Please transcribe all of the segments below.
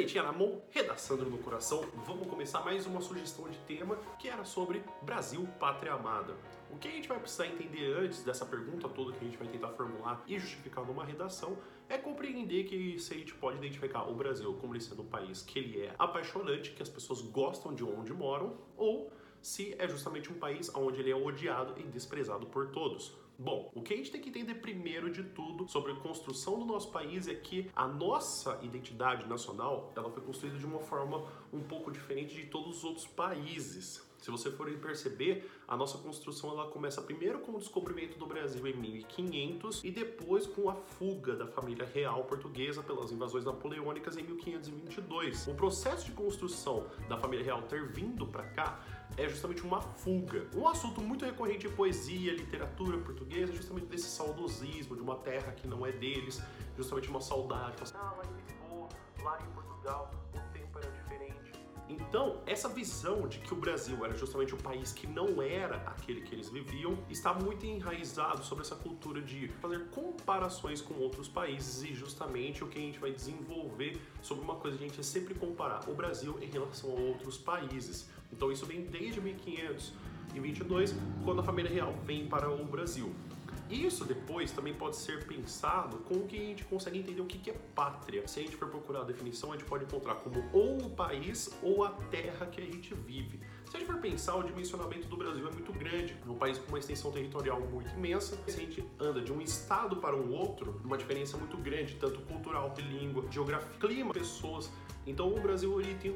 Canetinha na mão, redação no coração, vamos começar mais uma sugestão de tema que era sobre Brasil, Pátria Amada. O que a gente vai precisar entender antes dessa pergunta toda que a gente vai tentar formular e justificar numa redação é compreender que se a gente pode identificar o Brasil como ele sendo um país que ele é apaixonante, que as pessoas gostam de onde moram, ou se é justamente um país onde ele é odiado e desprezado por todos. Bom, o que a gente tem que entender primeiro de tudo sobre a construção do nosso país é que a nossa identidade nacional ela foi construída de uma forma um pouco diferente de todos os outros países. Se você for perceber, a nossa construção ela começa primeiro com o descobrimento do Brasil em 1500 e depois com a fuga da família real portuguesa pelas invasões napoleônicas em 1522. O processo de construção da família real ter vindo para cá é justamente uma fuga. Um assunto muito recorrente em poesia, literatura portuguesa, é justamente desse saudosismo de uma terra que não é deles, justamente uma saudade. Ah, lá em Lisboa, lá em Portugal, Então, essa visão de que o Brasil era justamente um país que não era aquele que eles viviam, está muito enraizado sobre essa cultura de fazer comparações com outros países e justamente o que a gente vai desenvolver sobre uma coisa que a gente é sempre comparar o Brasil em relação a outros países. Então, isso vem desde 1522, quando a família real vem para o Brasil. Isso depois também pode ser pensado com o que a gente consegue entender o que é pátria. Se a gente for procurar a definição, a gente pode encontrar como ou o país ou a terra que a gente vive. Se a gente for pensar, o dimensionamento do Brasil é muito grande. É um país com uma extensão territorial muito imensa. Se a gente anda de um estado para um outro, uma diferença muito grande, tanto cultural, de língua, geografia, clima, pessoas. Então o Brasil ele tem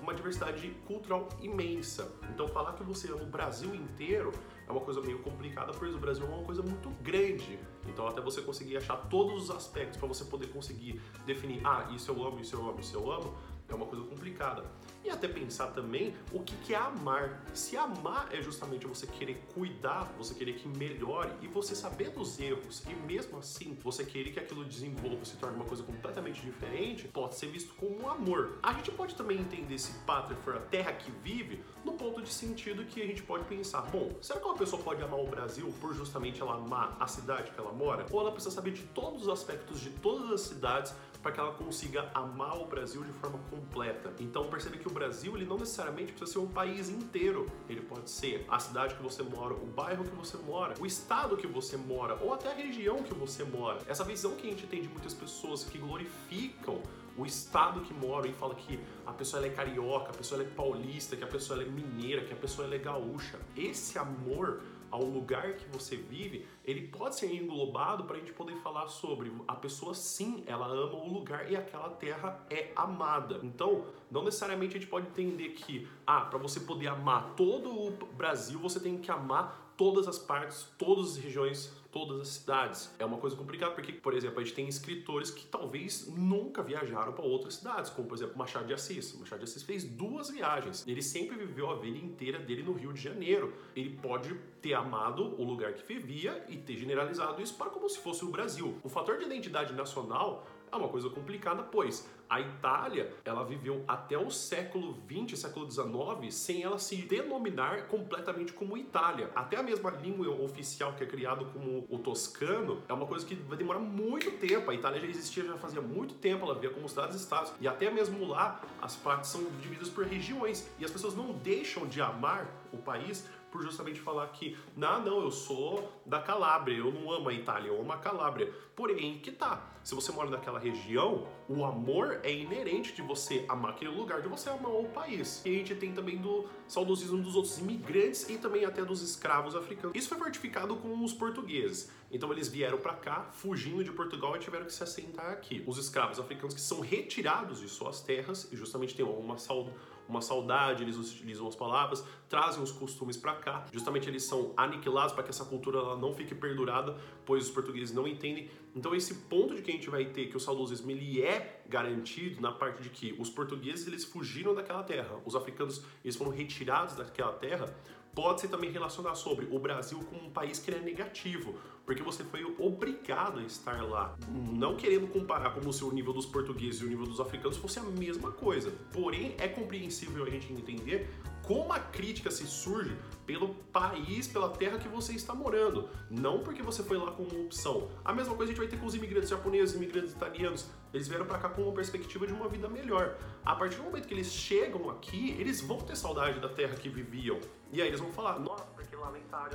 uma diversidade cultural imensa. Então falar que você ama o Brasil inteiro é uma coisa meio complicada, pois o Brasil é uma coisa muito grande. Então até você conseguir achar todos os aspectos para você poder conseguir definir, ah, isso eu amo, isso eu amo, isso eu amo, é uma coisa complicada. E até pensar também o que, que é amar. Se amar é justamente você querer cuidar, você querer que melhore e você saber dos erros e mesmo assim você querer que aquilo desenvolva, se torne uma coisa completamente diferente, pode ser visto como amor. A gente pode também entender se pátria for a terra que vive no ponto de sentido que a gente pode pensar, bom, será que uma pessoa pode amar o Brasil por justamente ela amar a cidade que ela mora? Ou ela precisa saber de todos os aspectos de todas as cidades para que ela consiga amar o Brasil de forma completa. Então percebe que o Brasil ele não necessariamente precisa ser um país inteiro. Ele pode ser a cidade que você mora, o bairro que você mora, o estado que você mora ou até a região que você mora. Essa visão que a gente tem de muitas pessoas que glorificam o estado que moram e fala que a pessoa é carioca, a pessoa é paulista, que a pessoa é mineira, que a pessoa é gaúcha. Esse amor ao lugar que você vive, ele pode ser englobado para a gente poder falar sobre a pessoa sim, ela ama o lugar e aquela terra é amada. Então, não necessariamente a gente pode entender que, ah, para você poder amar todo o Brasil, você tem que amar todas as partes, todas as regiões, todas as cidades. É uma coisa complicada porque, por exemplo, a gente tem escritores que talvez nunca viajaram para outras cidades, como por exemplo Machado de Assis. Machado de Assis fez duas viagens. Ele sempre viveu a vida inteira dele no Rio de Janeiro. Ele pode ter amado o lugar que vivia e ter generalizado isso para como se fosse o Brasil. O fator de identidade nacional é uma coisa complicada, pois a Itália ela viveu até o século 20, século 19, sem ela se denominar completamente como Itália. Até a mesma língua oficial que é criada como o toscano é uma coisa que vai demorar muito tempo. A Itália já existia já fazia muito tempo, ela via como cidades-estados. E até mesmo lá as partes são divididas por regiões e as pessoas não deixam de amar o país por justamente falar que, não, não, eu sou da Calábria, eu não amo a Itália, eu amo a Calábria. Porém, que tá, se você mora naquela região, o amor é inerente de você amar aquele lugar, de você amar o país. E a gente tem também do saudosismo dos outros imigrantes e também até dos escravos africanos. Isso foi fortificado com os portugueses. Então eles vieram para cá, fugindo de Portugal e tiveram que se assentar aqui. Os escravos africanos que são retirados de suas terras e justamente tem uma saúde uma saudade, eles utilizam as palavras, trazem os costumes para cá. Justamente eles são aniquilados para que essa cultura não fique perdurada, pois os portugueses não entendem. Então esse ponto de que a gente vai ter que o saudosismo ele é garantido na parte de que os portugueses eles fugiram daquela terra, os africanos eles foram retirados daquela terra, pode-se também relacionar sobre o Brasil como um país que é negativo, porque você foi obrigado a estar lá. Não querendo comparar como se o nível dos portugueses e o nível dos africanos fosse a mesma coisa. Porém, é compreensível a gente entender como a crítica se surge pelo país, pela terra que você está morando, não porque você foi lá com uma opção. A mesma coisa a gente vai ter com os imigrantes japoneses, imigrantes italianos. Eles vieram para cá com uma perspectiva de uma vida melhor. A partir do momento que eles chegam aqui, eles vão ter saudade da terra que viviam. E aí eles vão falar: "Nossa,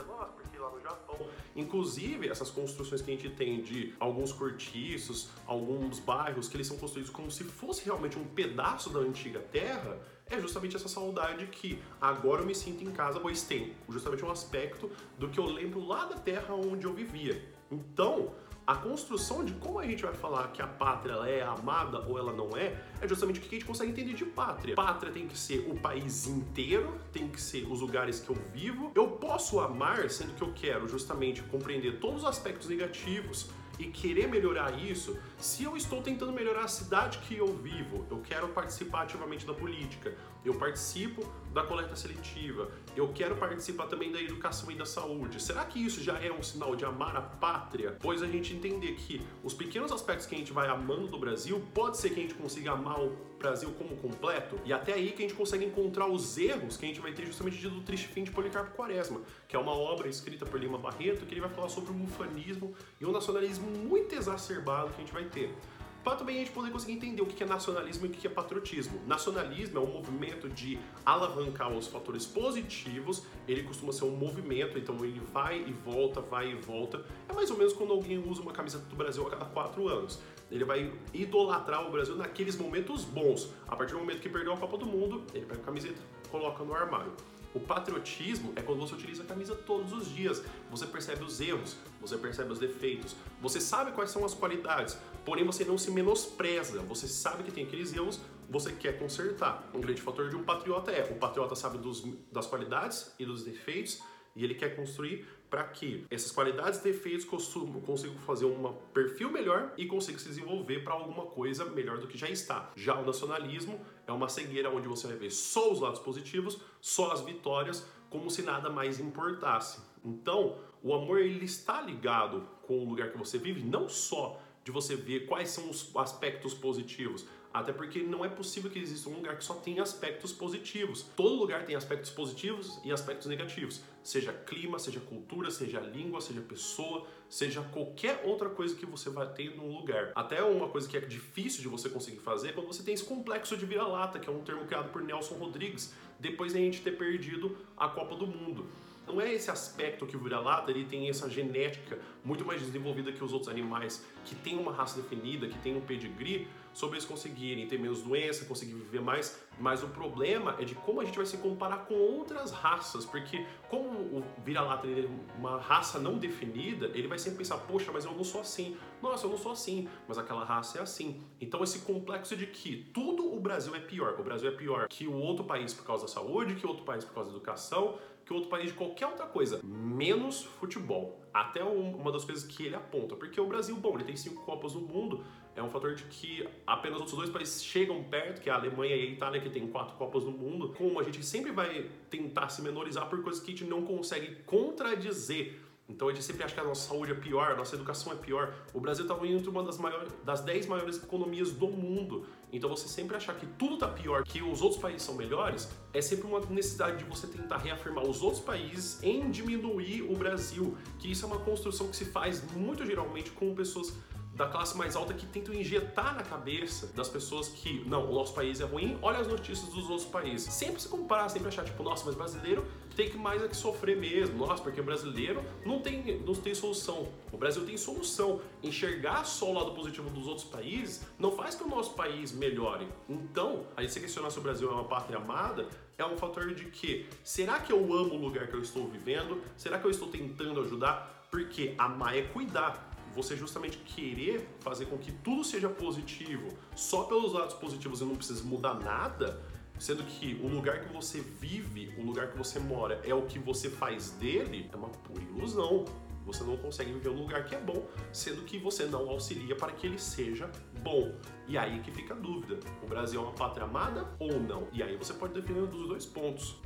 nossa, porque lá no Japão". Inclusive, essas construções que a gente tem de alguns cortiços, alguns bairros que eles são construídos como se fosse realmente um pedaço da antiga terra, é justamente essa saudade que agora eu me sinto em casa, pois tem justamente um aspecto do que eu lembro lá da terra onde eu vivia. Então, a construção de como a gente vai falar que a pátria ela é amada ou ela não é, é justamente o que a gente consegue entender de pátria. Pátria tem que ser o país inteiro, tem que ser os lugares que eu vivo. Eu posso amar, sendo que eu quero justamente compreender todos os aspectos negativos e querer melhorar isso, se eu estou tentando melhorar a cidade que eu vivo, eu quero participar ativamente da política, eu participo da coleta seletiva, eu quero participar também da educação e da saúde. Será que isso já é um sinal de amar a pátria? Pois a gente entender que os pequenos aspectos que a gente vai amando do Brasil, pode ser que a gente consiga amar o Brasil como completo, e até aí que a gente consegue encontrar os erros que a gente vai ter justamente do Triste Fim de Policarpo Quaresma, que é uma obra escrita por Lima Barreto, que ele vai falar sobre o mufanismo e o nacionalismo muito exacerbado que a gente vai ter para também a gente poder conseguir entender o que é nacionalismo e o que é patriotismo. Nacionalismo é um movimento de alavancar os fatores positivos, ele costuma ser um movimento, então ele vai e volta, vai e volta. É mais ou menos quando alguém usa uma camiseta do Brasil a cada quatro anos. Ele vai idolatrar o Brasil naqueles momentos bons. A partir do momento que perdeu a Copa do Mundo, ele pega a camiseta, coloca no armário. O patriotismo é quando você utiliza a camisa todos os dias. Você percebe os erros, você percebe os defeitos, você sabe quais são as qualidades, porém você não se menospreza. Você sabe que tem aqueles erros, você quer consertar. Um grande fator de um patriota é o patriota sabe dos, das qualidades e dos defeitos e ele quer construir para que essas qualidades e defeitos consigam fazer um perfil melhor e consigam se desenvolver para alguma coisa melhor do que já está. Já o nacionalismo é uma cegueira onde você vai ver só os lados positivos, só as vitórias, como se nada mais importasse. Então, o amor ele está ligado com o lugar que você vive, não só de você ver quais são os aspectos positivos, até porque não é possível que exista um lugar que só tenha aspectos positivos. Todo lugar tem aspectos positivos e aspectos negativos. Seja clima, seja cultura, seja língua, seja pessoa, seja qualquer outra coisa que você vai ter num lugar. Até uma coisa que é difícil de você conseguir fazer é quando você tem esse complexo de vira-lata, que é um termo criado por Nelson Rodrigues, depois de a gente ter perdido a Copa do Mundo não é esse aspecto que o vira-lata ele tem essa genética muito mais desenvolvida que os outros animais que tem uma raça definida, que tem um pedigree, sobre eles conseguirem ter menos doença, conseguir viver mais. Mas o problema é de como a gente vai se comparar com outras raças, porque como o vira-lata é uma raça não definida, ele vai sempre pensar, poxa, mas eu não sou assim. Nossa, eu não sou assim, mas aquela raça é assim. Então esse complexo de que tudo o Brasil é pior. O Brasil é pior que o outro país por causa da saúde, que o outro país por causa da educação, que outro país de qualquer outra coisa, menos futebol. Até uma das coisas que ele aponta, porque o Brasil, bom, ele tem cinco Copas do Mundo, é um fator de que apenas outros dois países chegam perto, que é a Alemanha e a Itália, que tem quatro Copas do Mundo. Como a gente sempre vai tentar se menorizar por coisas que a gente não consegue contradizer então a gente sempre acha que a nossa saúde é pior, a nossa educação é pior. O Brasil está entre uma das, maiores, das 10 maiores economias do mundo. Então você sempre achar que tudo está pior, que os outros países são melhores, é sempre uma necessidade de você tentar reafirmar os outros países em diminuir o Brasil. Que isso é uma construção que se faz muito geralmente com pessoas da classe mais alta que tentam injetar na cabeça das pessoas que, não, o nosso país é ruim, olha as notícias dos outros países. Sempre se comparar, sempre achar, tipo, nossa, mas brasileiro tem que mais é que sofrer mesmo. Nossa, porque o brasileiro não tem, não tem solução. O Brasil tem solução. Enxergar só o lado positivo dos outros países não faz que o nosso país melhore. Então, aí se questionar se o Brasil é uma pátria amada, é um fator de que, será que eu amo o lugar que eu estou vivendo? Será que eu estou tentando ajudar? Porque amar é cuidar você justamente querer fazer com que tudo seja positivo só pelos lados positivos e não precisa mudar nada, sendo que o lugar que você vive, o lugar que você mora é o que você faz dele, é uma pura ilusão. Você não consegue viver um lugar que é bom, sendo que você não auxilia para que ele seja bom. E aí que fica a dúvida: o Brasil é uma pátria amada ou não? E aí você pode definir dos dois pontos.